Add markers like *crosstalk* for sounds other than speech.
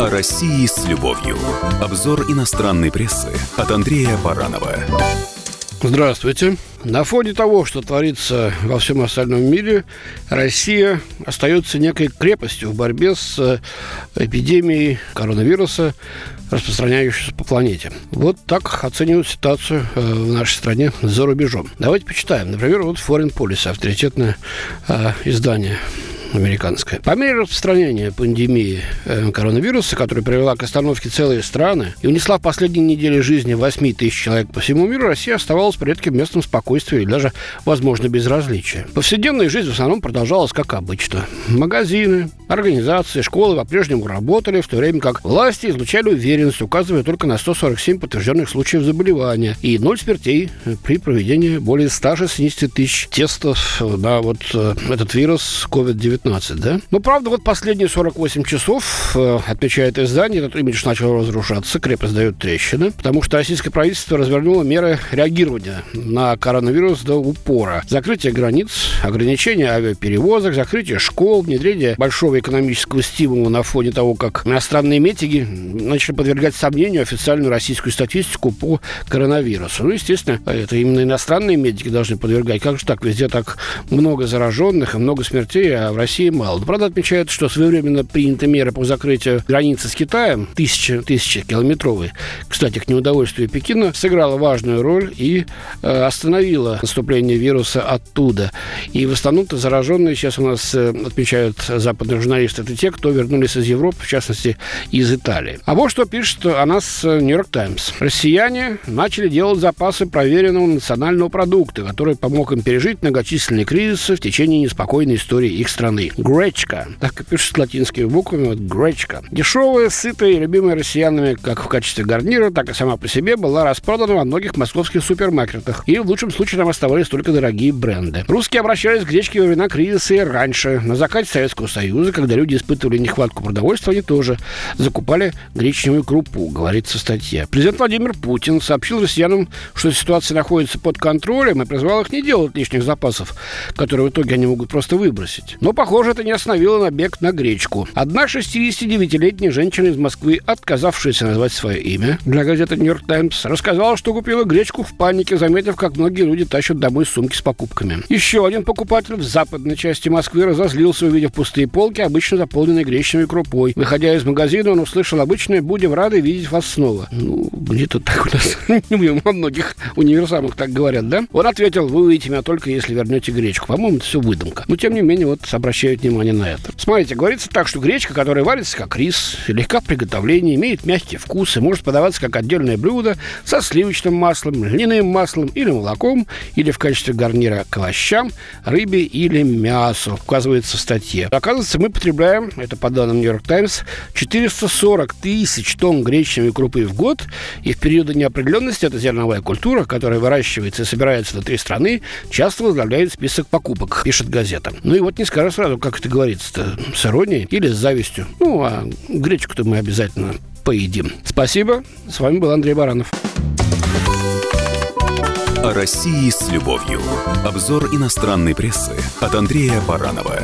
О России с любовью. Обзор иностранной прессы от Андрея Баранова. Здравствуйте. На фоне того, что творится во всем остальном мире, Россия остается некой крепостью в борьбе с э, эпидемией коронавируса, распространяющейся по планете. Вот так оценивают ситуацию э, в нашей стране за рубежом. Давайте почитаем. Например, вот Foreign Policy, авторитетное э, издание американская. По мере распространения пандемии э, коронавируса, которая привела к остановке целые страны и унесла в последние недели жизни 8 тысяч человек по всему миру, Россия оставалась при редким местом спокойствия и даже, возможно, безразличия. Повседневная жизнь в основном продолжалась как обычно. Магазины, организации, школы по-прежнему работали, в то время как власти излучали уверенность, указывая только на 147 подтвержденных случаев заболевания и 0 смертей при проведении более 160 тысяч тестов на вот э, этот вирус COVID-19 19, да? Ну, правда, вот последние 48 часов, э, отмечает издание, этот имидж начал разрушаться, крепость дает трещины, потому что российское правительство развернуло меры реагирования на коронавирус до упора. Закрытие границ, ограничение авиаперевозок, закрытие школ, внедрение большого экономического стимула на фоне того, как иностранные метики начали подвергать сомнению официальную российскую статистику по коронавирусу. Ну, естественно, это именно иностранные медики должны подвергать. Как же так? Везде так много зараженных и много смертей, а в России мало. Правда, отмечают, что своевременно приняты меры по закрытию границы с Китаем, тысяча, тысяча километровые, кстати, к неудовольствию Пекина, сыграла важную роль и э, остановила наступление вируса оттуда. И в основном-то зараженные сейчас у нас э, отмечают западные журналисты, это те, кто вернулись из Европы, в частности, из Италии. А вот что пишет о нас э, Нью-Йорк Таймс. Россияне начали делать запасы проверенного национального продукта, который помог им пережить многочисленные кризисы в течение неспокойной истории их страны. Гречка. Так и пишут латинскими буквами. Вот гречка. Дешевая, сытая и любимая россиянами как в качестве гарнира, так и сама по себе была распродана во многих московских супермаркетах. И в лучшем случае там оставались только дорогие бренды. Русские обращались к гречке во времена кризиса и раньше. На закате Советского Союза, когда люди испытывали нехватку продовольствия, они тоже закупали гречневую крупу, говорится в статье. Президент Владимир Путин сообщил россиянам, что ситуация находится под контролем и призвал их не делать лишних запасов, которые в итоге они могут просто выбросить. Но, похоже, это не остановило набег на гречку. Одна 69-летняя женщина из Москвы, отказавшаяся назвать свое имя, для газеты «Нью-Йорк Таймс», рассказала, что купила гречку в панике, заметив, как многие люди тащат домой сумки с покупками. Еще один покупатель в западной части Москвы разозлился, увидев пустые полки, обычно заполненные гречневой крупой. Выходя из магазина, он услышал обычное «Будем рады видеть вас снова». Ну, где-то так у нас, *laughs* во многих универсамах так говорят, да? Он ответил, вы увидите меня только если вернете гречку. По-моему, это все выдумка. Но, тем не менее, вот обращают внимание на это. Смотрите, говорится так, что гречка, которая варится как рис, легка в приготовлении, имеет мягкий вкус и может подаваться как отдельное блюдо со сливочным маслом, льняным маслом или молоком, или в качестве гарнира к овощам, рыбе или мясу, указывается в статье. Оказывается, мы потребляем, это по данным Нью-Йорк Таймс, 440 тысяч тонн гречневой крупы в год, и в периоды неопределенности эта зерновая культура, которая выращивается и собирается внутри страны, часто возглавляет список покупок, пишет газета. Ну и вот не скажешь сразу, как это говорится-то, с иронией или с завистью. Ну, а гречку-то мы обязательно поедим. Спасибо. С вами был Андрей Баранов. О России с любовью. Обзор иностранной прессы от Андрея Баранова.